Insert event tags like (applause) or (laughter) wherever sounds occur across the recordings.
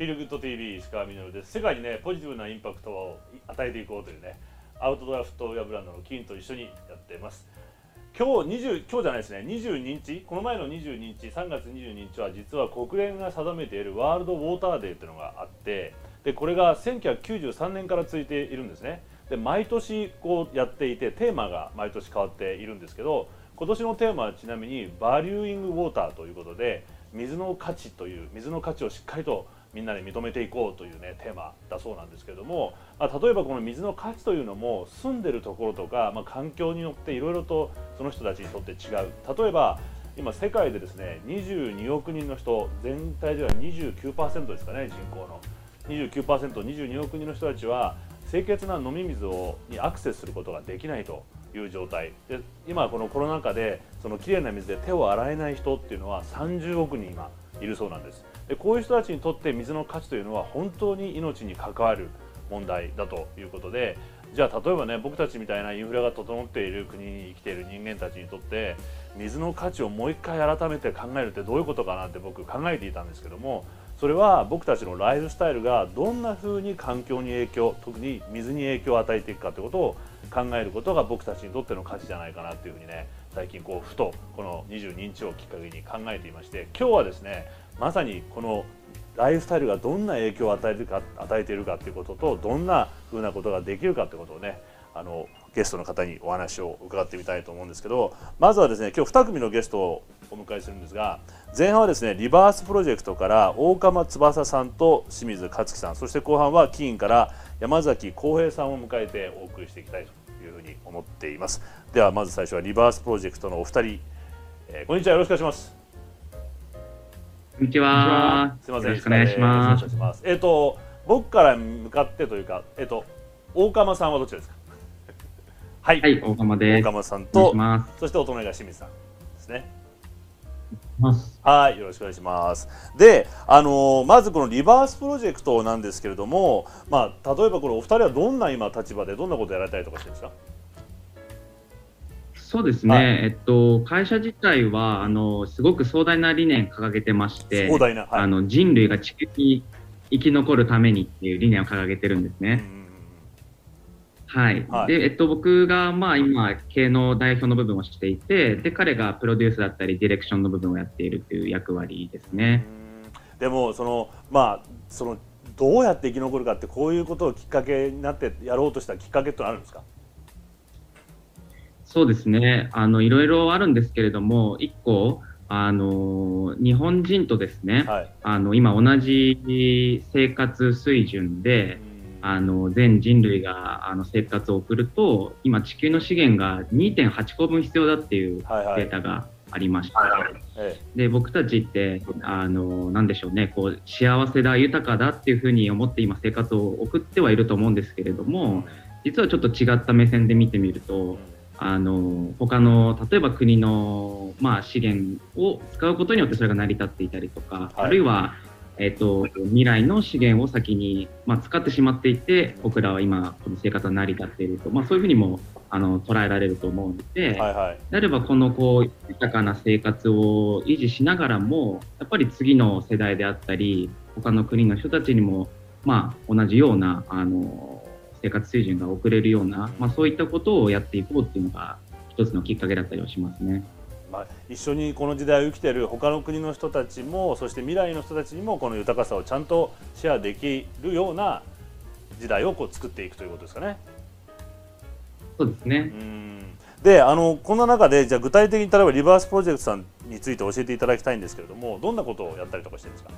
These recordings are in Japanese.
フィルグッド TV 石川稔です世界にねポジティブなインパクトを与えていこうというねアウトドアフットウェアブランドのキンと一緒にやってます。今日20今日じゃないですね。22日。この前の22日3月22日は実は国連が定めているワールドウォーターデーっていうのがあってでこれが1993年から続いているんですね。で毎年こうやっていてテーマが毎年変わっているんですけど今年のテーマはちなみにバリューイングウォーターということで水の価値という水の価値をしっかりとみんなで認めていこうというねテーマだそうなんですけども、まあ、例えばこの水の価値というのも住んでるところとか、まあ、環境によっていろいろとその人たちにとって違う。例えば今世界でですね22億人の人全体では29%ですかね人口の。29%22 億人の人たちは清潔な飲み水をにアクセスすることができないという状態。で今このコロナ禍でそのきれいな水で手を洗えない人っていうのは30億人今いるそうなんです。こういう人たちにとって水の価値というのは本当に命に関わる問題だということでじゃあ例えばね僕たちみたいなインフラが整っている国に生きている人間たちにとって水の価値をもう一回改めて考えるってどういうことかなって僕考えていたんですけどもそれは僕たちのライフスタイルがどんな風に環境に影響特に水に影響を与えていくかということを考えることが僕たちにとっての価値じゃないかなというふうにね最近こうふとこの22日をきっかけに考えていまして今日はですねまさにこのライフスタイルがどんな影響を与えるか与えているかということとどんなふうなことができるかということをねあのゲストの方にお話を伺ってみたいと思うんですけどまずはですね今日2組のゲストをお迎えするんですが前半はですねリバースプロジェクトから大釜翼さんと清水克樹さんそして後半はキーンから山崎浩平さんを迎えてお送りしていきたいというふうに思っています。ではまず最初はリバースプロジェクトのお二人、えー、こんにちは。よろしくお願いします。こんにちは。すみません。よろしくお願いします。えっ、ー、と僕から向かってというかえっ、ー、と大釜さんはどちらですか？(laughs) はい、はい、大釜です。大釜さんと、そしてお隣が清水さんですね。はい、よろしくお願いします。で、あのー、まずこのリバースプロジェクトなんですけれども、まあ、例えばこれお二人はどんな今立場でどんなことやられたりとかしてるんですか？そうですね、はい、えっと、会社自体はあのすごく壮大な理念掲げてまして、壮大な、はい、あの人類が地球に生き残るためにっていう理念を掲げてるんですね。うんはい、はい、でえっと、僕が、まあ、今、経営の代表の部分をしていてで、彼がプロデュースだったり、ディレクションの部分をやっているという役割ですね。でもその、まあ、そのどうやって生き残るかって、こういうことをきっかけになってやろうとしたきっかけってあるんですか？そうですね。あの、いろいろあるんですけれども、1個、あの日本人とですね、はい、あの今、同じ生活水準で、あの全人類があの生活を送ると今地球の資源が2.8個分必要だっていうデータがありまして、はいはい、で僕たちってあのなんでしょうね。こう幸せだ豊かだっていうふうに思って今生活を送ってはいると思うんですけれども実はちょっと違った目線で見てみるとあの他の例えば国の、まあ、資源を使うことによってそれが成り立っていたりとか、はい、あるいはえっと、未来の資源を先に、まあ、使ってしまっていて僕らは今この生活が成り立っていると、まあ、そういうふうにもあの捉えられると思うので、はいはい、であればこのこう豊かな生活を維持しながらもやっぱり次の世代であったり他の国の人たちにも、まあ、同じようなあの生活水準が送れるような、まあ、そういったことをやっていこうっていうのが一つのきっかけだったりはしますね。まあ、一緒にこの時代を生きている他の国の人たちもそして未来の人たちにもこの豊かさをちゃんとシェアできるような時代をこう作っていくということですかね。そうですねうんであのこんな中でじゃあ具体的に例えばリバースプロジェクトさんについて教えていただきたいんですけれどもどんなことをやったりとかしてるんですか？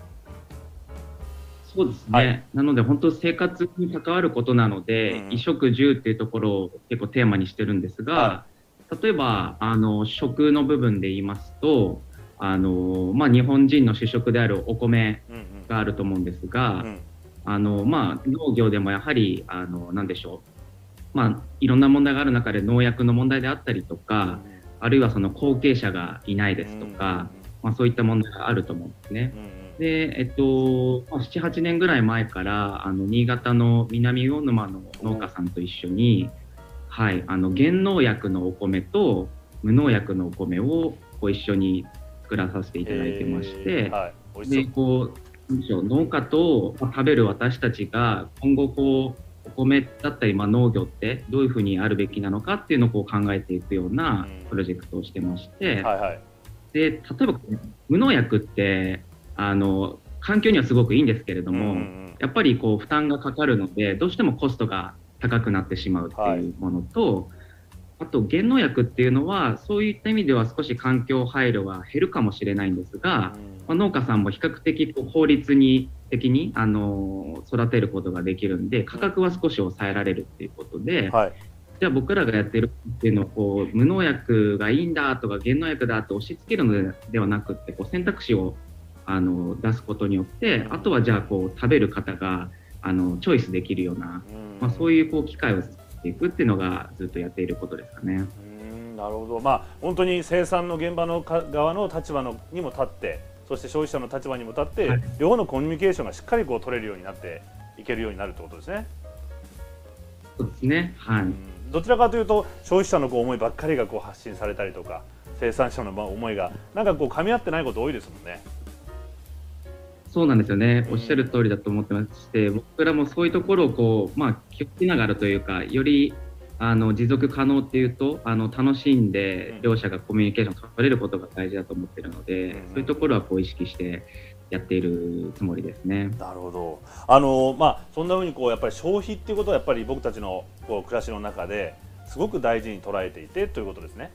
そうですね、はい、なので本当生活に関わることなので、うん、衣食住っていうところを結構テーマにしてるんですが、は例えばあの食の部分で言いますとあの、まあ、日本人の主食であるお米があると思うんですが、うん。うん、あのまあ、農業でもやはりあの何でしょう、まあ、いろんな問題がある中で農薬の問題であったりとか、あるいはその後継者がいないですとか、まあ、そういった問題があると思うんですね。で、えっと、まあ、7、8年ぐらい前から、あの、新潟の南魚沼の農家さんと一緒に、はい、あの原農薬のお米と無農薬のお米をこう一緒に作らさせていただいてまして、えーはい、でこう農家と食べる私たちが今後こうお米だったり、まあ、農業ってどういうふうにあるべきなのかっていうのをこう考えていくようなプロジェクトをしてまして、はいはい、で例えば無農薬ってあの環境にはすごくいいんですけれども、うんうん、やっぱりこう負担がかかるのでどうしてもコストが高くなってしまうっていうものと、はいあと、減農薬っていうのは、そういった意味では少し環境配慮が減るかもしれないんですが、まあ、農家さんも比較的こう効率に的にあの育てることができるんで、価格は少し抑えられるっていうことで、はい、じゃあ僕らがやってるっていうのをこう無農薬がいいんだとか減農薬だと押し付けるのではなくてこう選択肢をあの出すことによってあとはじゃあこう食べる方があのチョイスできるような、まあ、そういうこう機会をていくっていうのがずっとやっていることですかね。うんなるほど、まあ、本当に生産の現場の側の立場のにも立ってそして消費者の立場にも立って、はい、両方のコミュニケーションがしっかりこう取れるようになっていけるようになるってことですね。そうですね、はい、どちらかというと消費者のこう思いばっかりがこう発信されたりとか生産者の思いがなんかこう噛み合ってないこと多いですもんね。そうなんですよね、おっしゃる通りだと思ってまして、僕らもそういうところをこう、まあ、気をつけながらというか、よりあの持続可能っていうと、あの楽しんで両者がコミュニケーション取れることが大事だと思ってるので、そういうところはこう意識してやっているつもりですね。なるほど。あのまあそんな風にこうやっぱり消費っていうことはやっぱり僕たちのこう暮らしの中ですごく大事に捉えていてということですね。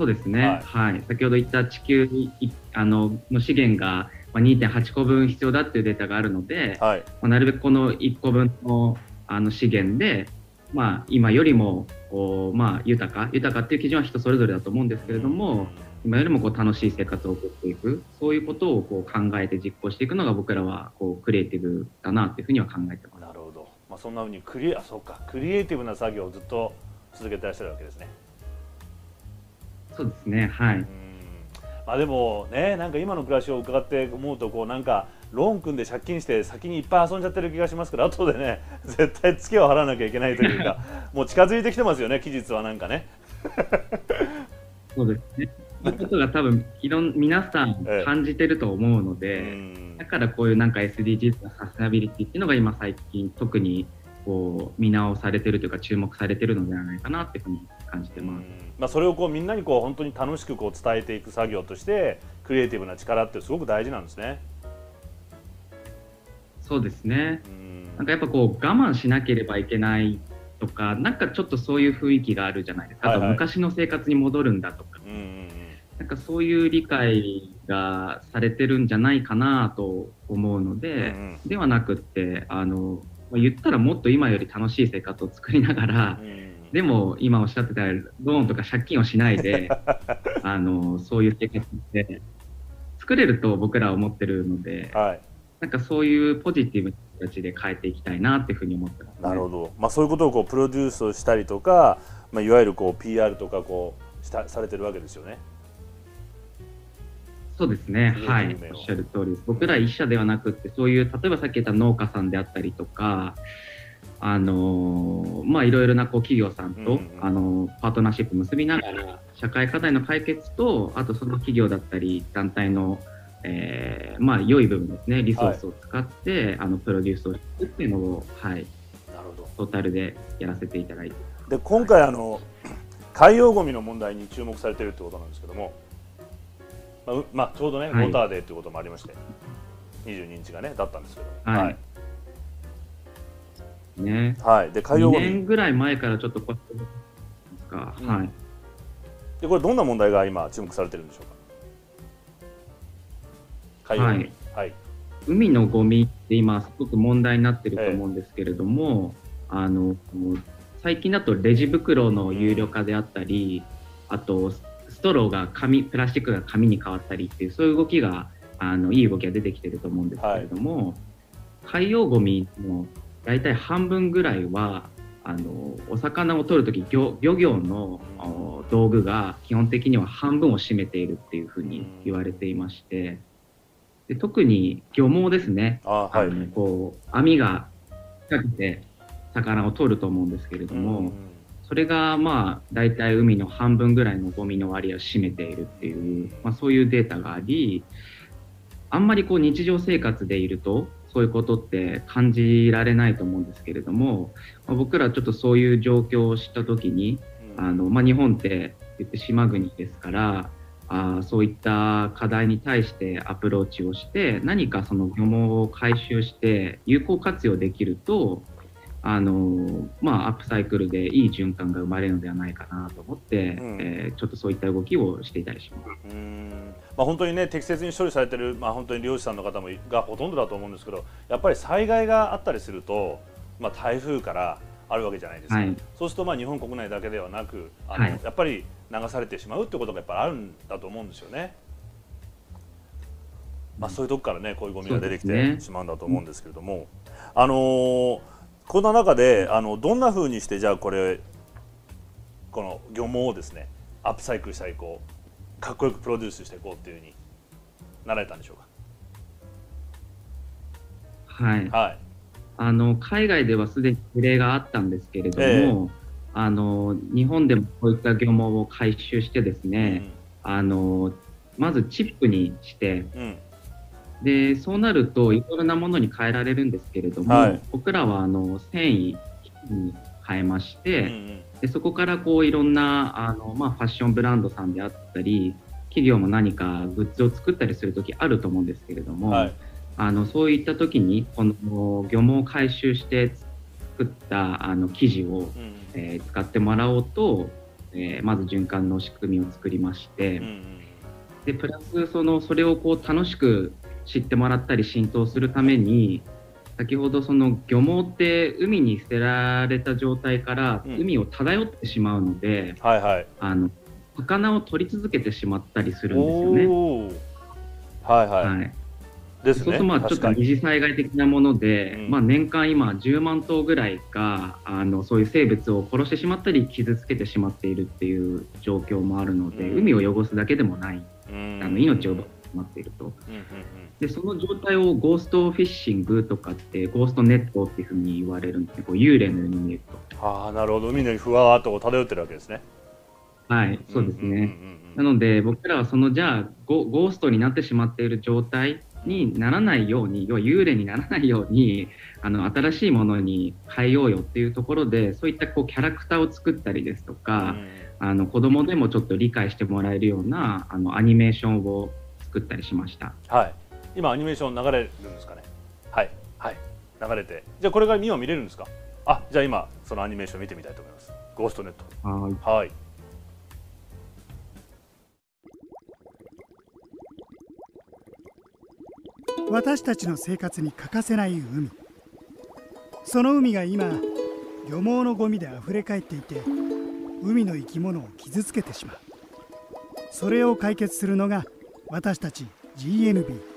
そうですね、はい、はい、先ほど言った地球にあのの資源が2.8個分必要だっていうデータがあるので、はい、まあ、なるべくこの1個分のあの資源で、まあ、今よりもこう、まあ、豊か豊かっていう基準は人それぞれだと思うんですけれども、今よりもこう楽しい生活を送っていくそういうことをこう考えて実行していくのが僕らはこうクリエイティブだなというふうには考えてます。なるほど、まあ、そんなふうにクリあそうか。クリエイティブな作業をずっと続けてらっしゃるわけですね。そうですねはい。まあ、でもねなんか今の暮らしを伺って思うとこうなんかローン組んで借金して先にいっぱい遊んじゃってる気がしますから後でね (laughs) 絶対ツケを払わなきゃいけないというか (laughs) もう近づいてきてますよね期日はなんかね。そうですねそういうことが多分いろん皆さん感じてると思うので、ええ、だからこういうなんか SDGs のサステナビリティっていうのが今最近特にこう見直されてるというか注目されてるのではないかなっていうふうに感じてます。まあ、それをこうみんなにこう本当に楽しくこう伝えていく作業としてクリエイティブな力ってすごく大事なんですね。そうですね。なんかやっぱこう我慢しなければいけないとか、なんかちょっとそういう雰囲気があるじゃないですか。あと昔の生活に戻るんだとか。なんかそういう理解がされてるんじゃないかなと思うので、うんうん、ではなくってあの言ったらもっと今より楽しい生活を作りながら、うん、でも今おっしゃってたローンとか借金をしないで (laughs) あのそういう生活で作れると僕らは思ってるので、はい、なんかそういうポジティブな形で変えていきたいなっていうふうに思ってます、ね、なるほど、まあ、そういうことをこうプロデュースをしたりとか、まあ、いわゆるこう PR とかこうしたされてるわけですよね。そうですね、はい、おっしゃる通り。です。僕ら一社ではなくて、そういう例えばさっき言った農家さんであったりとか、あのまあ、いろいろなこう企業さんと、うんうん、あのパートナーシップ結びながら、社会課題の解決と、あとその企業だったり、団体の、えー、まあ、良い部分ですね、リソースを使って、はい、あのプロデュースをしていくっていうのを、はい、なるほど。トータルでやらせていただいてで今回あの、海洋ごみの問題に注目されているということなんですけども、まあ、まあ、ちょうどね、はい、ウォーターデーということもありまして、22日がね、だったんですけど、はい。ね、はい、で海洋2年ぐらい前からちょっとこうか、うん、はい。でこれどんな問題が今注目されてるんでしょうか？はい。はい。海のゴミって今すごく問題になってると思うんですけれども、えー、あの最近だとレジ袋の有料化であったり、あとストローが紙プラスチックが紙に変わったりっていうそういう動きがあのいい動きが出てきてると思うんですけれども、はい、海洋ゴミの大体半分ぐらいはあのお魚を取るとき漁漁業の道具が基本的には半分を占めているっていうふうに言われていましてで特に漁網ですね。あ、はい、のこう網がかけて魚を取ると思うんですけれども、それがまあ大体海の半分ぐらいのゴミの割合を占めているっていう、まあ、そういうデータがありあんまりこう日常生活でいるとそういうことって感じられないと思うんですけれども、まあ、僕らちょっとそういう状況を知った時に、あのまあ、日本って言って島国ですからあそういった課題に対してアプローチをして何かその漁網を回収して有効活用できるとあのまあ、アップサイクルでいい循環が生まれるのではないかなと思って、うん、えー、ちょっとそういった動きをしていたりします。うん。まあ、本当にね適切に処理されてる、まあ、本当に漁師さんの方もがほとんどだと思うんですけどやっぱり災害があったりすると、まあ、台風からあるわけじゃないですか、はい、そうするとまあ日本国内だけではなくあの、はい、やっぱり流されてしまうってことがやっぱりあるんだと思うんですよね。まあ、そういうとこからねこういうゴミが出てきてしまうんだと思うんですけれども、ね、あのーこんな中であのどんなふうにしてじゃあこれこの漁網をですねアップサイクルしたいこうかっこよくプロデュースしていこうっていうふうになられたんでしょうか？はい、はい、あの海外ではすでに事例があったんですけれども、えー、あの日本でもこういった漁網を回収してですね、うん、あのまずチップにして、うんでそうなるとい。ろいろなものに変えられるんですけれども、はい、僕らはあの繊維に変えまして、うんうん、でそこからこういろんなあの、まあ、ファッションブランドさんであったり企業も何かグッズを作ったりする時あると思うんですけれども、はい、あのそういった時にこの漁網を回収して作ったあの生地を、うん、えー、使ってもらおうと、えー、まず循環の仕組みを作りまして、うんうん、でプラスそのそれをこう楽しく知ってもらったり浸透するために先ほどその漁網って海に捨てられた状態から海を漂ってしまうので、うんはいはい、あの魚を取り続けてしまったりするんですよね。はいはい、はい。ですね、そうするとまあちょっと二次災害的なもので、うん、まあ、年間今10万頭ぐらいがあのそういう生物を殺してしまったり傷つけてしまっているっていう状況もあるので、うん、海を汚すだけでもない、うん、あの命を奪ってしまっていると。うんうんうんでその状態をゴーストフィッシングとかってゴーストネットっていうふうに言われるんですね。こう幽霊のように見えると。ああなるほど。海のふわーっと漂ってるわけですね。はいそうですね、なので僕らはそのじゃあゴゴーストになってしまっている状態にならないように要は幽霊にならないようにあの新しいものに変えようよっていうところでそういったこうキャラクターを作ったりですとか、うん、あの子供でもちょっと理解してもらえるようなあのアニメーションを作ったりしました。はい今アニメーション流れるんですかね？はい。はい。流れて。じゃあこれが今見れるんですか？あじゃあ今そのアニメーション見てみたいと思います。ゴーストネット。はい。私たちの生活に欠かせない海。その海が今漁網のゴミであふれ返っていて海の生き物を傷つけてしまう。それを解決するのが私たち GNB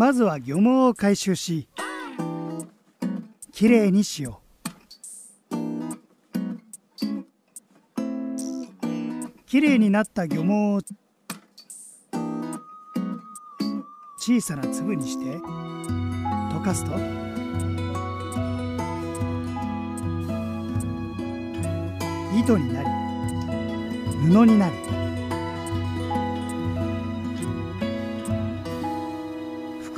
まずは漁網を回収しきれいにしよう。きれいになった漁網を小さな粒にして溶かすと。糸になり布になる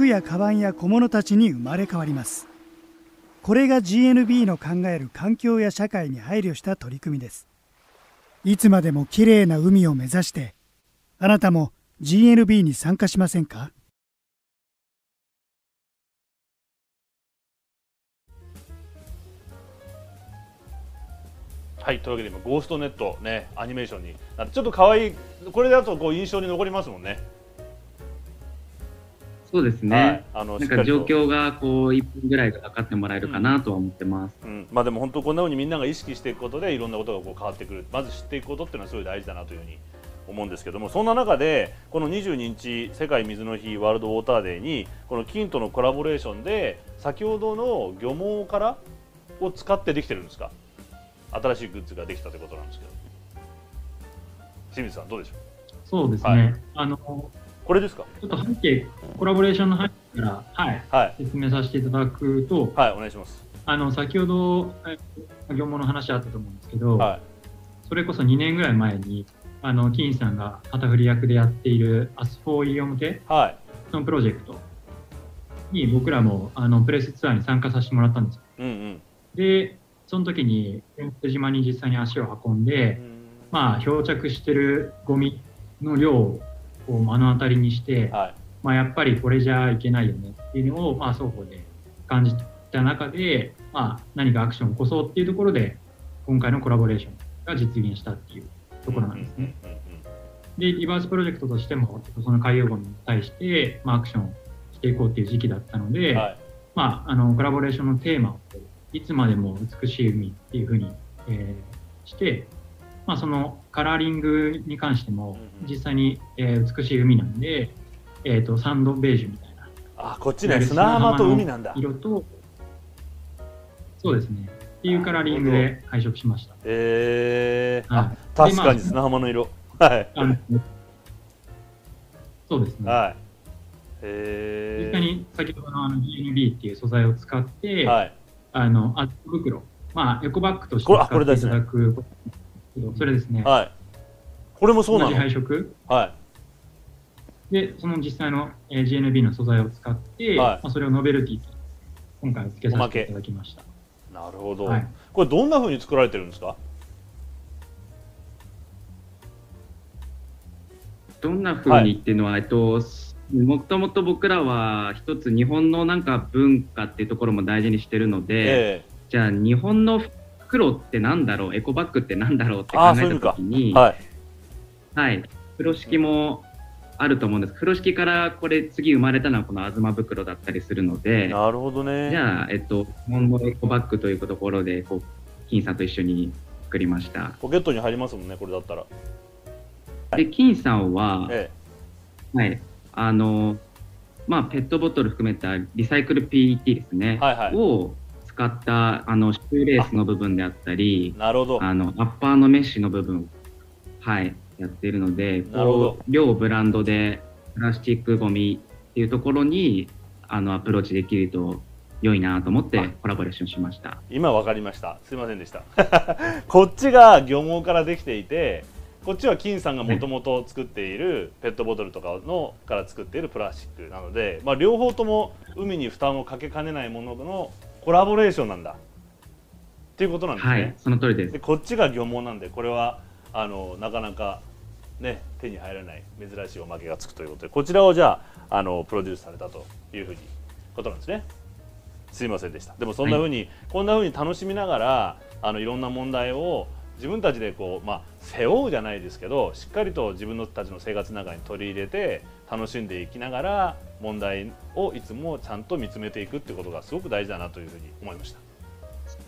服やカバンや小物たちに生まれ変わります。これが GNB の考える環境や社会に配慮した取り組みです。いつまでもきれいな海を目指してあなたも GNB に参加しませんか？はいというわけで今ゴーストネットねアニメーションになってちょっと可愛いこれだとこう印象に残りますもんね。そうですね、はい、あのなんか状況がこう1分ぐらいで分かってもらえるかなとは思ってます、うん。うん、まあ、でも本当こんなふうにみんなが意識していくことでいろんなことがこう変わってくる。まず知っていくことっていうのはすごい大事だなというふうに思うんですけどもそんな中でこの22日世界水の日ワールドウォーターデーにこの金とのコラボレーションで先ほどの漁網からを使ってできてるんですか？新しいグッズができたということなんですけど。清水さんどうでしょう？そうですね、はい、あのこれですか？ちょっと背景、コラボレーションの背景から、はい、はい、説明させていただくと、はい、お願いします。あの先ほど、業務の話あったと思うんですけど、はい、それこそ2年ぐらい前に、あの金さんが旗振り役でやっているアスフォーイオ向けのプロジェクト。に僕らもあのプレスツアーに参加させてもらったんですよ。うんうん、でその時に島に実際に足を運んで、まあ、漂着してるゴミの量を目の当たりにして、はい、まあ、やっぱりこれじゃいけないよねっていうのを、まあ、双方で感じた中で、まあ、何かアクションを起こそうっていうところで今回のコラボレーションが実現したっていうところなんですね。で、リバースプロジェクトとしても、その海洋ゴミに対して、まあ、アクションしていこうっていう時期だったので、はい、まあ、あのコラボレーションのテーマをいつまでも美しい海っていうふうに、えー、して、まあ、そのカラーリングに関しても実際に、えー、美しい海なんで、えーと、サンドベージュみたいな。あこっちね砂浜と海なんだ。色とそうですね。っていうカラーリングで配色しました。えー、はい、確かに砂浜の色。はい。(laughs) そうですね。はい。実際に先ほどのあの GNB っていう素材を使って、はい、あのあ袋、まあ、エコバッグとして使っていただくこそれですね。はい。これもそうなの？配色。はい。で、その実際の GNB の素材を使って、はい、まあ、それをノベルティ今回付けさせていただきました。なるほど、はい、これどんなふうに作られてるんですか？どんなふうにっていうのは、はい、えっと、もともと僕らは一つ日本のなんか文化っていうところも大事にしてるので、えー、じゃあ日本の黒ってなんだろう？エコバッグってなんだろう？って考えたときにはい、はい、風呂敷もあると思うんです。風呂敷からこれ次生まれたのはこの東袋だったりするのでなるほどね。じゃあ、えっと、日本のエコバッグというところでこう金さんと一緒に作りました。ポケットに入りますもんねこれだったら。で金さんは、ええ、はい。あのまあ、ペットボトル含めたリサイクル PET ですね、はいはい、を使ったあのシューレースの部分であったり、なるほど。あのアッパーのメッシュの部分、はい、やっているので、こう両ブランドでプラスチックごみっていうところにあのアプローチできると良いなと思ってコラボレーションしました。今分かりました。すいませんでした。(laughs) こっちが漁網からできていてこっちは金さんがもともと作っているペットボトルとかのから作っているプラスチックなので、まあ、両方とも海に負担をかけかねないもののコラボレーションなんだっていうことなんですね。はい、その通りです。でこっちが漁網なんでこれはあのなかなかね手に入らない珍しいおまけがつくということでこちらをじゃああのプロデュースされたというふうにことなんですね。すいませんでした。でもそんなふうに、はい、こんなふうに楽しみながらあのいろんな問題を自分たちでこう、まあ、背負うじゃないですけどしっかりと自分たちの生活の中に取り入れて楽しんでいきながら問題をいつもちゃんと見つめていくってことがすごく大事だなというふうに思いました。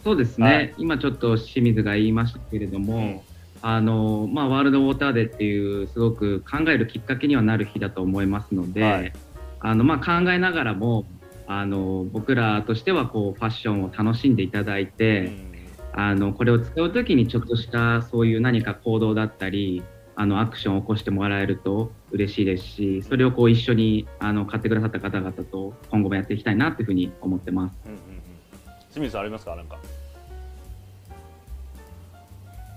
そうですね、はい、今ちょっと清水が言いましたけれども、うん、あのまあ、ワールドウォーターデーっていうすごく考えるきっかけにはなる日だと思いますので、はい、あのまあ、考えながらもあの僕らとしてはこうファッションを楽しんでいただいて、うん、あのこれを使う時にちょっとしたそういう何か行動だったりあのアクションを起こしてもらえると嬉しいですしそれをこう一緒にあの買ってくださった方々と今後もやっていきたいなというふうに思ってます。うんうんうん、清水さんありますか？なんか。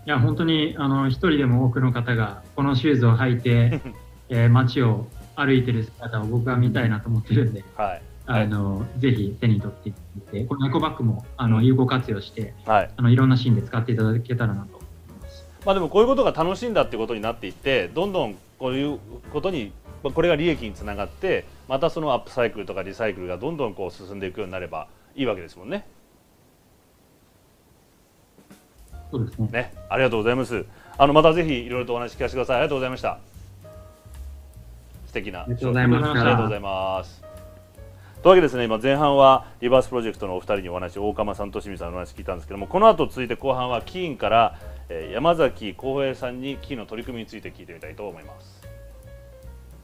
いや本当にあの一人でも多くの方がこのシューズを履いて、(laughs) えー、街を歩いてる姿を僕は見たいなと思ってるんで、はい、あの、はい、ぜひ手に取っていってこのエコバッグもあの有効活用して、はい、あのいろんなシーンで使っていただけたらなとまあ、でもこういうことが楽しいんだってことになっていってどんどんこういうことにこれが利益につながってまたそのアップサイクルとかリサイクルがどんどんこう進んでいくようになればいいわけですもんね。そうですね。ね、ありがとうございます。あのまたぜひいろいろとお話聞かせてください。ありがとうございました。素敵な。ありがとうございます。とい。うわけですね、今前半はリバースプロジェクトのお二人にお話、大釜さんと清水さんのお話聞いたんですけども、この後続いて後半はキーンからえ山崎浩平さんにキーの取り組みについて聞いてみたいと思います。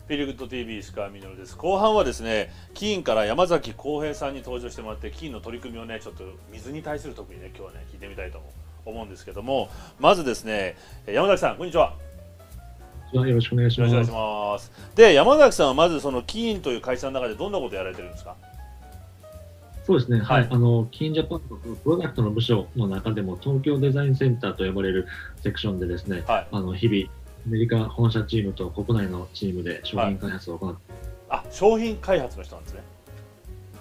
フィルグッド TV 石川稔です。後半はですねキーンから山崎浩平さんに登場してもらってキーンの取り組みをねちょっと水に対する特にね今日はね聞いてみたいと思うんですけどもまずですね山崎さんこんにちは。よろしくお願いします。で山崎さんはまずそのキーンという会社の中でどんなことをやられてるんですか？そうですね、はい、あの、キンジャパンのプロダクトの部署の中でも、東京デザインセンターと呼ばれるセクションでですね、はい、あの日々、アメリカ本社チームと国内のチームで商品開発を行って、はい、あ商品開発の人なんですね。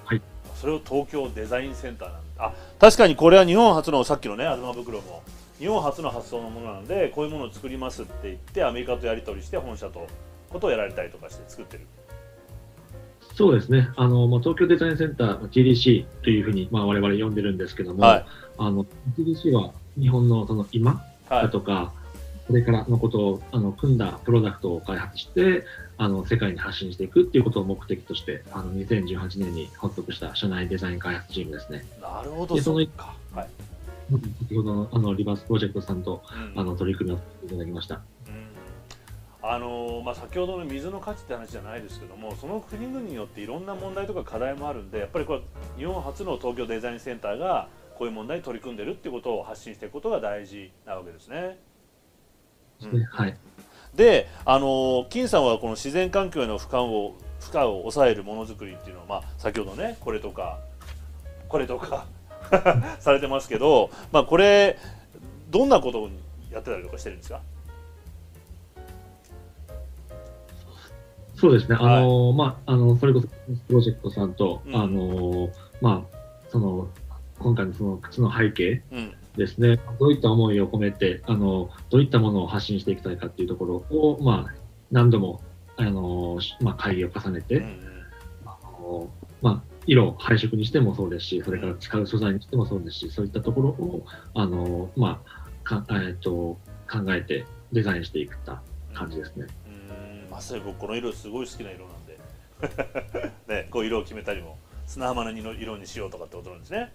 はい。それを東京デザインセンターなんあ確かにこれは日本初のさっきのね東袋も日本初の発想のものなのでこういうものを作りますって言ってアメリカとやり取りして本社とことをやられたりとかして作ってる。そうですね、あのまあ、東京デザインセンター、TDC というふうに、まあ、我々呼んでるんですけども、はい、あの TDC は日本のその今だとか、はい、これからのことをあの組んだプロダクトを開発して、あの世界に発信していくっていうことを目的として、あの2018年に発足した社内デザイン開発チームですね。なるほど、その先ほどのあのリバースプロジェクトさんと、うん、あの取り組みをいただきました。あのまあ、先ほどの水の価値って話じゃないですけどもその国々によっていろんな問題とか課題もあるんでやっぱりこれ日本初の東京デザインセンターがこういう問題に取り組んでるっていうことを発信していくことが大事なわけですね。うん、はい、であの金さんはこの自然環境への負荷を負荷を抑えるものづくりっていうのは、まあ、先ほどねこれとかこれとか (laughs) されてますけど、まあ、これどんなことをやってたりとかしてるんですか？そうですね、あの、はい、まあ、あの、それこそ、プロジェクトさんと、うん、あの、まあ、その、今回のその靴の背景ですね、うん、どういった思いを込めて、あの、どういったものを発信していきたいかっていうところを、まあ、何度も、あの、まあ、会議を重ねて、うん、あの、まあ、色配色にしてもそうですし、それから使う素材にしてもそうですし、そういったところを、あの、まあ、かえっ、ー、と、考えてデザインしていくた感じですね。まさに僕この色すごい好きな色なんで。(laughs) ね、こう色を決めたりも砂浜の色にしようとかってことなんですね。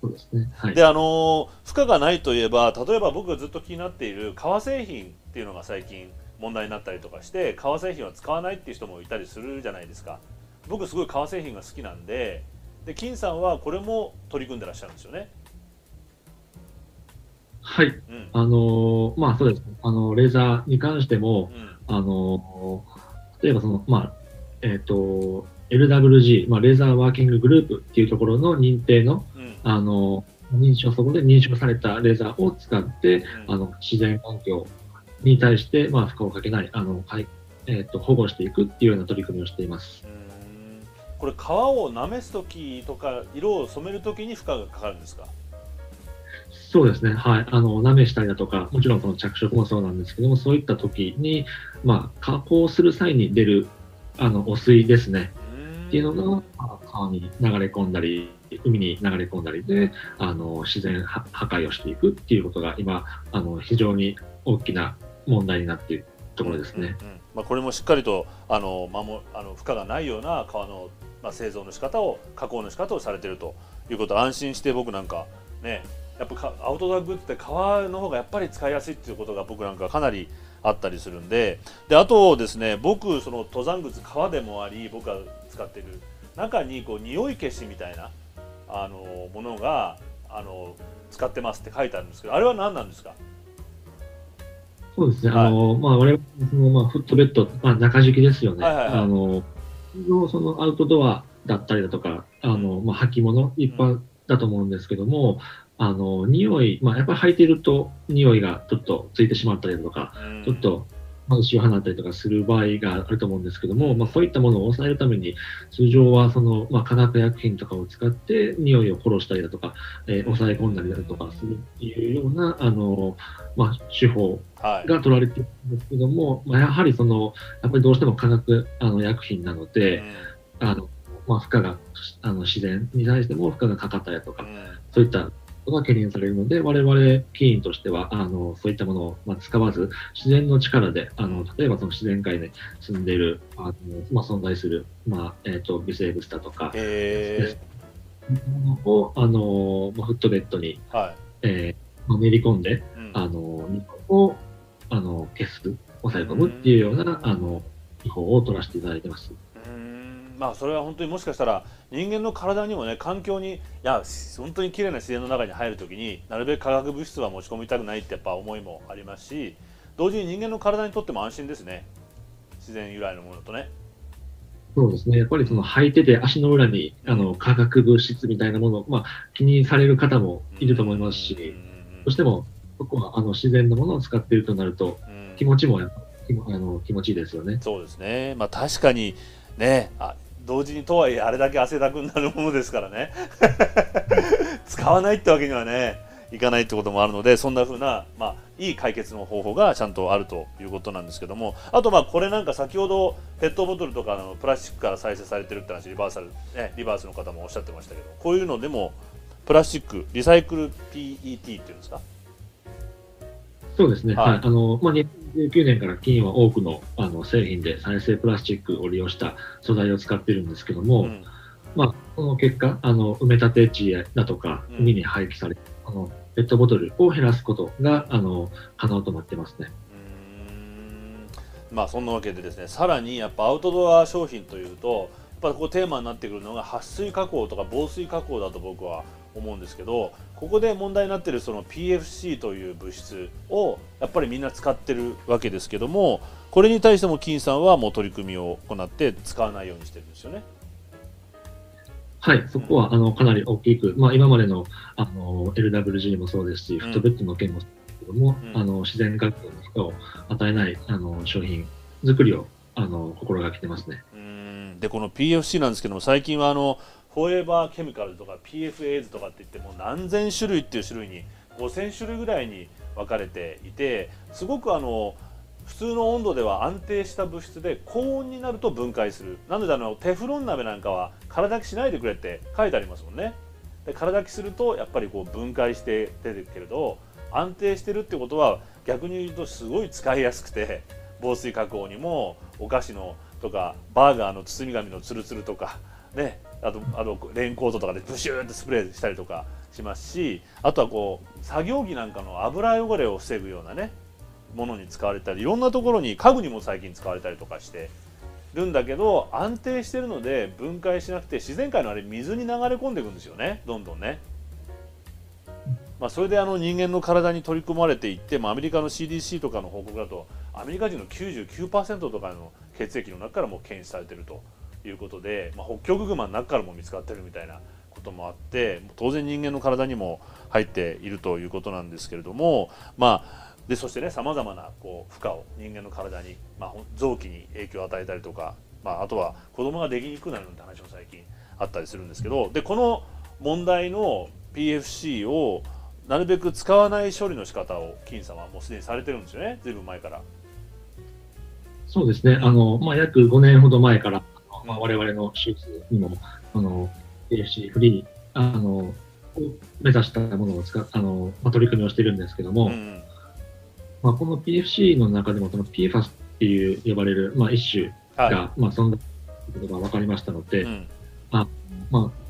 そうですね、はい、であの負荷がないといえば例えば僕がずっと気になっている革製品っていうのが最近問題になったりとかして革製品は使わないっていう人もいたりするじゃないですか僕すごい革製品が好きなんでで金さんはこれも取り組んでらっしゃるんですよね。はい、うん、あのまあそうです。あのレーザーに関しても、うん。あの、例えばその、まあ、えっ、ー、と、LWG、まあ、レーザーワーキンググループっていうところの認定の、うん、あの、認証、そこで認証されたレーザーを使って、うん、あの、自然環境に対して、まあ、負荷をかけない、あの、はい、えっ、ー、と、保護していくっていうような取り組みをしています。これ、皮をなめすときとか、色を染めるときに負荷がかかるんですか？そうですね、はい、あの、なめしたりだとか、もちろんその着色もそうなんですけども、そういった時に、まあ、加工する際に出る、あの、汚水ですね、っていうのが、川に流れ込んだり、海に流れ込んだりで、あの、自然破壊をしていくっていうことが、今、あの、非常に大きな問題になっているところですね。うんうん、まあ、これもしっかりと、あの、守、あの、負荷がないような川の、まあ、製造の仕方を、加工の仕方をされているということ、安心して僕なんか、ね、やっぱアウトドアグッズって革の方がやっぱり使いやすいっていうことが僕なんかかなりあったりするんでであとですね僕その登山靴革でもあり僕が使ってる中にこう匂い消しみたいなあのものがあの使ってますって書いてあるんですけどあれは何なんですか？そうですね、はい、あのまあ、我々その、まあ、フットベッド、まあ、中敷きですよね、はいはいはい、あのそのアウトドアだったりだとか、あのまあ、履物、一般だと思うんですけども、あの、匂い、まあ、やっぱり履いてると匂いがちょっとついてしまったりとか、ちょっと虫を放ったりとかする場合があると思うんですけども、まあ、そういったものを抑えるために、通常はその、まあ、化学薬品とかを使って匂いを殺したりだとか、えー、抑え込んだりだとかするっていうような、あの、まあ、手法が取られているんですけども、はい、まあ、やはりその、やっぱりどうしても化学あの薬品なので、あの、まあ、負荷が、あの、自然に対しても負荷がかかったりだとか、そういったが懸念されるので、我々議員としては、あの、そういったものを、まあ、使わず、自然の力で、あの、例えばその自然界で住んでいる、あの、まあ、存在する、まあ、えっ、ー、と、微生物だとか、えー、を、あの、まあ、フットベッドに、はい、えー、まあ、練り込んで、うん、あの、日本を、あの、消す、抑え込むっていうような、あの、技法を取らせていただいてます。まあそれは本当にもしかしたら人間の体にもね環境にいや本当に綺麗な自然の中に入る時になるべく化学物質は持ち込みたくないってやっぱ思いもありますし同時に人間の体にとっても安心ですね自然由来のものとね。そうですね。やっぱりその履いてて足の裏にあの化学物質みたいなものを、まあ、気にされる方もいると思いますし、どうしてもそこはあの自然のものを使っているとなると、気持ちもあの気持ちいいですよね。そうですね、まあ、確かにねあ同時にとはいえあれだけ汗だくになるものですからね。(laughs) 使わないってわけにはねいかないってこともあるのでそんな風なまあいい解決の方法がちゃんとあるということなんですけども。あとまあこれなんか先ほどペットボトルとかのプラスチックから再生されてるって話リバーサル、ね、リバースの方もおっしゃってましたけどこういうのでもプラスチックリサイクル PET っていうんですか？そうですね、はい、はい、あのまあ、2019年から金は多くのあの製品で再生プラスチックを利用した素材を使っているんですけども、うん、まあ、その結果あの埋め立て地だとか海に廃棄され、うん、あのペットボトルを減らすことがあの可能となってますね。まあそんなわけでですねさらにやっぱアウトドア商品というとやっぱこうテーマになってくるのが撥水加工とか防水加工だと僕は思うんですけどここで問題になっているその PFC という物質をやっぱりみんな使ってるわけですけどもこれに対しても金さんはもう取り組みを行って使わないようにしてるんですよね。はい、そこはあのかなり大きく、まあ、今までのあの LWG もそうですし、フットベッドの件もけども、うん、あの自然環境の負荷を与えないあの商品作りをあの心がけてますね。うんでこの PFC なんですけども最近はあのフォーエバーケミカルとか PFAs とかって言ってもう何千種類っていう種類に5000種類ぐらいに分かれていてすごくあの普通の温度では安定した物質で高温になると分解する。なのであのテフロン鍋なんかは空炊きしないでくれって書いてありますもんね。で空炊きするとやっぱりこう分解して出てるけれど安定してるってことは逆に言うとすごい使いやすくて防水加工にもお菓子のとかバーガーの包み紙のツルツルとかねあとあのレインコートとかでブシューってスプレーしたりとかしますしあとはこう作業着なんかの油汚れを防ぐようなねものに使われたりいろんなところに家具にも最近使われたりとかしてるんだけど安定してるので分解しなくて自然界のあれ水に流れ込んでいくんですよねどんどんね。まあ、それであの人間の体に取り組まれていって、まあ、アメリカの CDC とかの報告だとアメリカ人の99%とかの血液の中からも検出されてるということで、まあ、北極熊の中からも見つかってるみたいなこともあって当然人間の体にも入っているということなんですけれどもまあでそしてねさまざまなこう負荷を人間の体に、まあ、臓器に影響を与えたりとか、まあ、あとは子供ができにくくなるなんて話も最近あったりするんですけどでこの問題の PFC をなるべく使わない処理の仕方を金さんはもうすでにされてるんですよねずいぶん前から。そうですねあの、まあ、約5年ほど前から、まあ、我々の手術にもあの PFC フリーあの目指したものを使あの、まあ、取り組みをしてるんですけども、うん。まあ、この PFC の中でも、この PFAS っていう呼ばれる、まあ、一種が、はい、まあ、存在することが分かりましたので、うん、あまあ、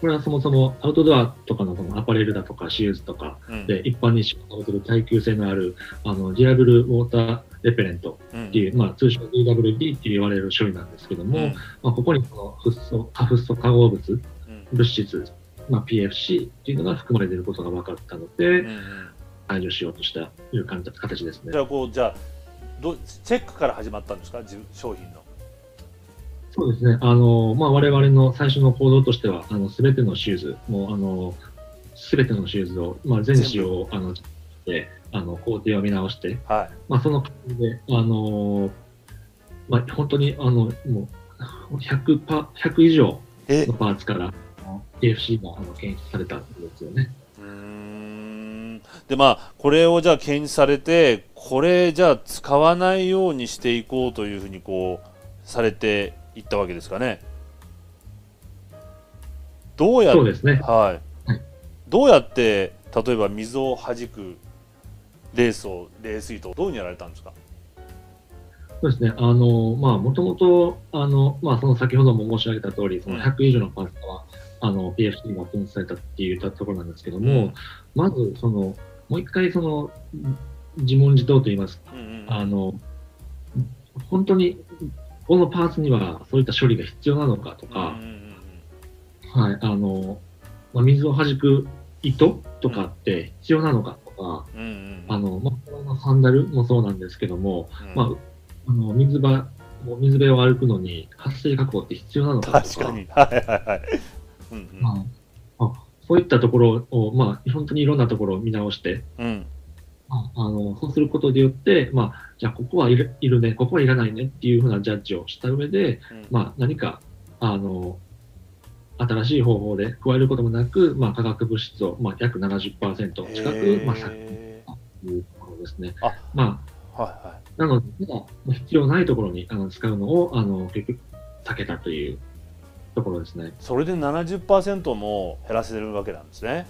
これはそもそもアウトドアとかのそのアパレルだとかシューズとかで一般に使用されている耐久性のあるあのディアブルウォーターレペレントっていう、うん、まあ、通称 DWD って言われる処理なんですけども、うん、まあ、ここにこのフッ素、過フッ素化合物、物質、まあ、PFC っていうのが含まれていることが分かったので、排除しようとしたいう形ですね。じゃあこうじゃあどチェックから始まったんですか？商品の。そうですね。あのまあ我々の最初の行動としてはあのすべてのシューズもうあのすべてのシューズをまあ全使用あのであの工程を見直して、はい、まあその感じであのまあ本当にあのもう100パ100以上のパーツから AFC があの検出されたんですよね。でまあこれをじゃあ検知されてこれじゃあ使わないようにしていこうというふうにこうされていったわけですかね。どうやって、ね、はい、どうやって例えば水をはじくレースを冷水とどういうふうにやられたんですか？そうですね、あのまあ、もともと、あのまあ、その先ほども申し上げた通り、その100以上のパーツは、あの PFC が検出されたっていうところなんですけども、うん、まずその、もう一回その自問自答といいますか、うんうん、あの本当にこのパーツにはそういった処理が必要なのかとか、はい、あの、まあ、水を弾く糸とかって必要なのかとか、うんうん、あの、まあ、サンダルもそうなんですけども、うん、まあ、あの水場、水辺を歩くのに発生加工って必要なのかとか。確かに。はいはいはい。うんうんまあそういったところを、まあ、本当にいろんなところを見直して、うん、ああのそうすることによって、まあ、じゃあここはいるいるね、ここはいらないねっていうふうなジャッジをした上で、うん、まあ、何かあの新しい方法で加えることもなく、まあ、化学物質を、まあ、約70%近く、まあ、削減というところですね。あまあはいはい、なので、ただ必要ないところにあの使うのをあの結局避けたというところですね。それで70%も減らせるわけなんですね。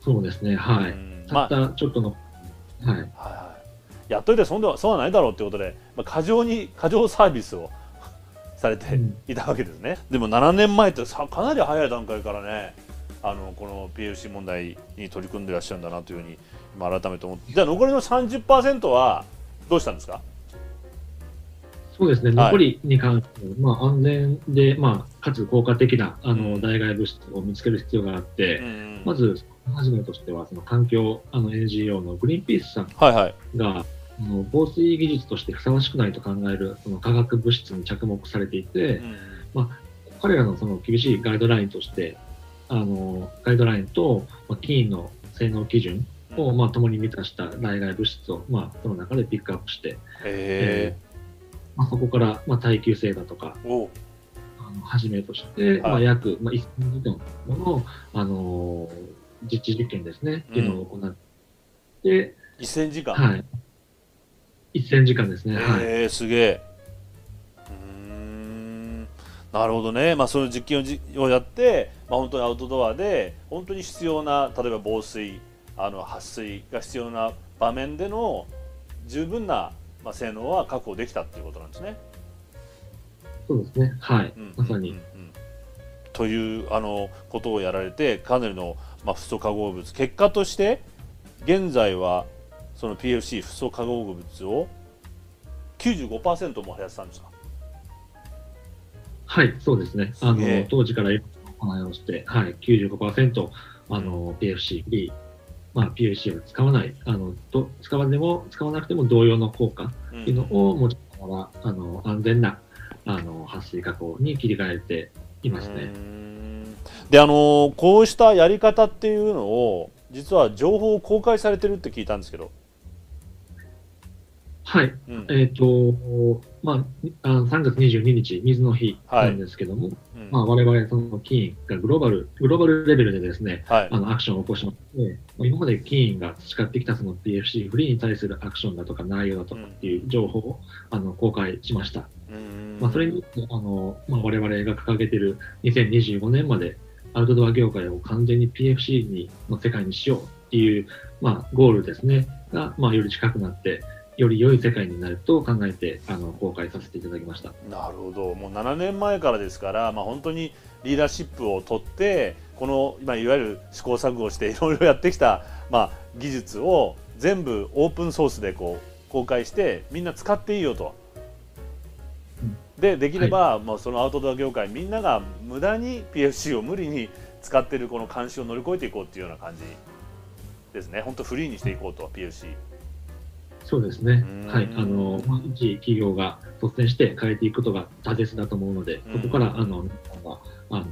そうですね、はい。たったちょっとの、はい。はいはい、やっといてそんではそうはないだろうということで、まあ、過剰に過剰サービスをされていたわけですね、うん、でも7年前ってさかなり早い段階からねあのこの PFC 問題に取り組んでらっしゃるんだなというふうに今改めて思って。じゃあ残りの30%はどうしたんですか？そうですね、残りに関しては、まあ、安全で、まあ、かつ効果的なあの代替物質を見つける必要があって、うん、まず、初めとしては、その環境あの NGO のグリーンピースさんが、はいはい、あの防水技術としてふさわしくないと考えるその化学物質に着目されていて、うん、まあ、彼らのその厳しいガイドラインとして、あのガイドラインと、まの性能基準を、まあ、共に満たした内外物質を、まあ、その中でピックアップして、えー、まあ、そこから、まあ、耐久性だとか、あのはじめとして、はい、まあ、約、まあ、1000時間もの、あのー、実地実験ですね、っていうのを行って、1000時間。はい。1000時間ですね。えー、すげえ。なるほどね、まあ、その実験をやって、まあ、本当にアウトドアで本当に必要な例えば防水あの撥水が必要な場面での十分な、まあ、性能は確保できたっていうことなんですね。そうですね、はい、うん、まさに。うんうん、というあのことをやられてかなりの、まあ、フッ素化合物結果として現在はその PFC フッ素化合物を95%も減らしたんですか？はい、そうですね。あの当時から行いをして、はい、95%あの PFC、まあ、PFC を使わない、あのと使わでも使わなくても同様の効果っていうのを持ちながら、あの安全なあの撥水加工に切り替えていますね。であのこうしたやり方っていうのを実は情報を公開されてるって聞いたんですけど。はい、うん、えっ、ー、と、まあ、あ3月22日、水の日なんですけども、はいうん。まあ、我々そのキーンがグローバル、グローバルレベルでですね、はい、あのアクションを起こしまして、今までキーンが培ってきたその PFC フリーに対するアクションだとか内容だとかっていう情報を、あの公開しました。まあ、それにあの、まあ、我々が掲げている2025年までアウトドア業界を完全に PFC にの世界にしようっていう、まあ、ゴールですね、が、まあ、より近くなって、より良い世界になると考えてあの公開させていただきましたなるほどもう7年前からですから、まあ、本当にリーダーシップを取ってこの、まあ、いわゆる試行錯誤をしていろいろやってきた、まあ、技術を全部オープンソースでこう公開してみんな使っていいよと。でできれば、はい、もうそのアウトドア業界みんなが無駄に PFC を無理に使っているこの監視を乗り越えていこうっていうような感じですね本当フリーにしていこうと PFC。そうですね、はい、あの一企業が率先して変えていくことが大切だと思うので、そこからあの皆さんがあの、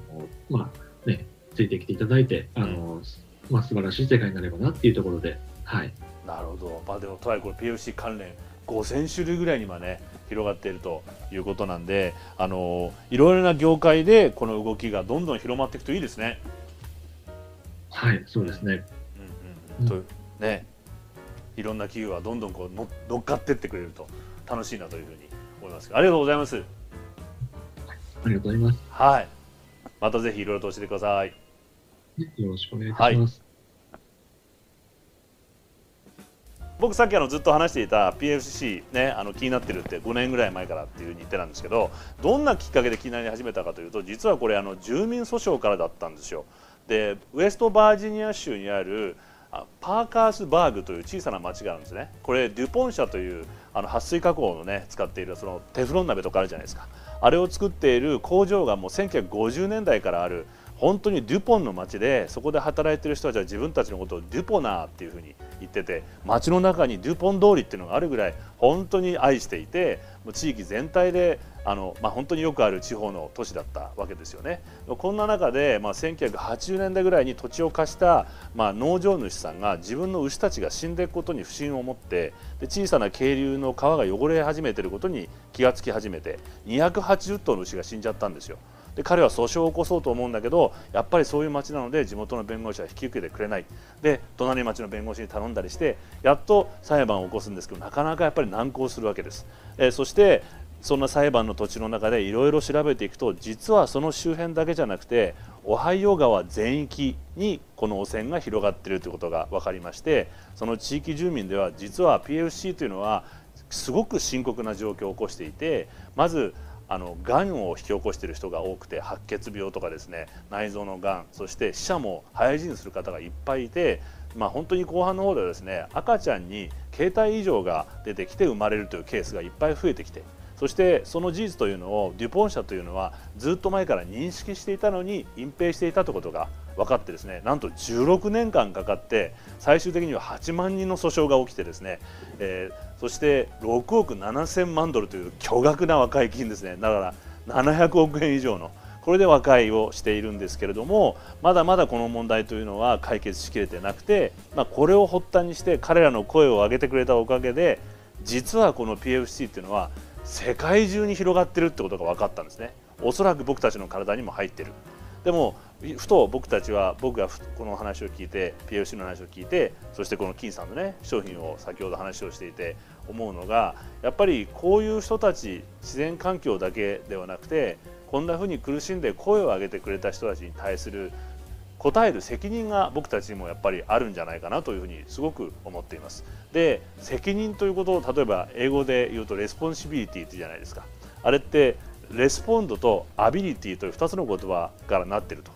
まあね、ついてきていただいて、あのまあ素晴らしい世界になればなっていうところで、はい、なるほど、まあ、でも、とはいえ、これ PFC 関連、5000種類ぐらいに今ね、広がっているということなんで、あのいろいろな業界でこの動きがどんどん広まっていくといいですね。はい、そうですね。うんうん、とねいろんな企業がどんどんこう乗っかってってくれると楽しいなというふうに思いますありがとうございます。ありがとうございます。はい。またぜひいろいろと教えてください。よろしくお願いします。はい僕さっきあのずっと話していた PFC ねあの気になってるって5年ぐらい前からっていうふうに言ってたんですけどどんなきっかけで気になり始めたかというと実はこれあの住民訴訟からだったんですよ。でウエストバージニア州にあるパーカースバーグという小さな町があるんですね。これデュポン社というあの撥水加工のね使っているそのテフロン鍋とかあるじゃないですか。あれを作っている工場がもう1950年代からある本当にデュポンの街でそこで働いてる人たちは自分たちのことをデュポナーっていうふうに言ってて街の中にデュポン通りっていうのがあるぐらい本当に愛していて地域全体であの、まあ、本当によくある地方の都市だったわけですよね。こんな中で、まあ、1980年代ぐらいに土地を貸した、まあ、農場主さんが自分の牛たちが死んでいくことに不審を持ってで小さな渓流の川が汚れ始めていることに気がつき始めて280頭の牛が死んじゃったんですよ。で彼は訴訟を起こそうと思うんだけどやっぱりそういう町なので地元の弁護士は引き受けてくれないで隣町の弁護士に頼んだりしてやっと裁判を起こすんですけどなかなかやっぱり難航するわけです。えー、そしてそんな裁判の土地の中でいろいろ調べていくと実はその周辺だけじゃなくてオハイオ川全域にこの汚染が広がっているということが分かりましてその地域住民では実は PFC というのはすごく深刻な状況を起こしていてまずあのがんを引き起こしている人が多くて白血病とかですね内臓のがんそして死者も早死にする方がいっぱいいて、まあ、本当に後半の方ではですね赤ちゃんに携帯異常が出てきて生まれるというケースがいっぱい増えてきてそしてその事実というのをデュポン社というのはずっと前から認識していたのに隠蔽していたということが分かってですねなんと16年間かかって最終的には8万人の訴訟が起きてですね、えー、そして6億7000万ドルという巨額な和解金ですね。だから700億円以上のこれで和解をしているんですけれどもまだまだこの問題というのは解決しきれてなくて、まあ、これを発端にして彼らの声を上げてくれたおかげで実はこの PFC っていうのは世界中に広がってるってことが分かったんですね。おそらく僕たちの体にも入ってる。でもふと僕たちは僕がこの話を聞いて PFC の話を聞いてそしてこの金さんのね商品を先ほど話をしていて思うのがやっぱりこういう人たち自然環境だけではなくてこんなふうに苦しんで声を上げてくれた人たちに対する答える責任が僕たちにもやっぱりあるんじゃないかなというふうにすごく思っています。で責任ということを例えば英語で言うと responsibility ってじゃないですか。あれって respond と ability という2つの言葉からなってると。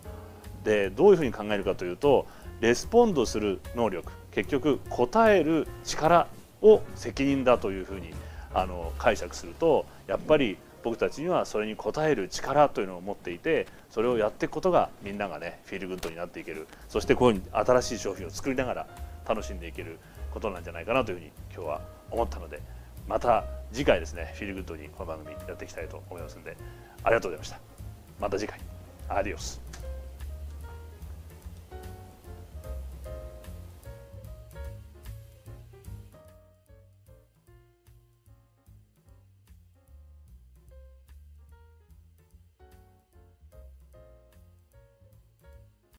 でどういうふうに考えるかというと respond する能力結局答える力を責任だというふうにあの解釈するとやっぱり僕たちにはそれに応える力というのを持っていてそれをやっていくことがみんながね feel good になっていける。そしてこういう新しい商品を作りながら楽しんでいけることなんじゃないかなというふうに今日は思ったのでまた次回ですねフィールグッドにこの番組やっていきたいと思いますのでありがとうございました。また次回。アディオス。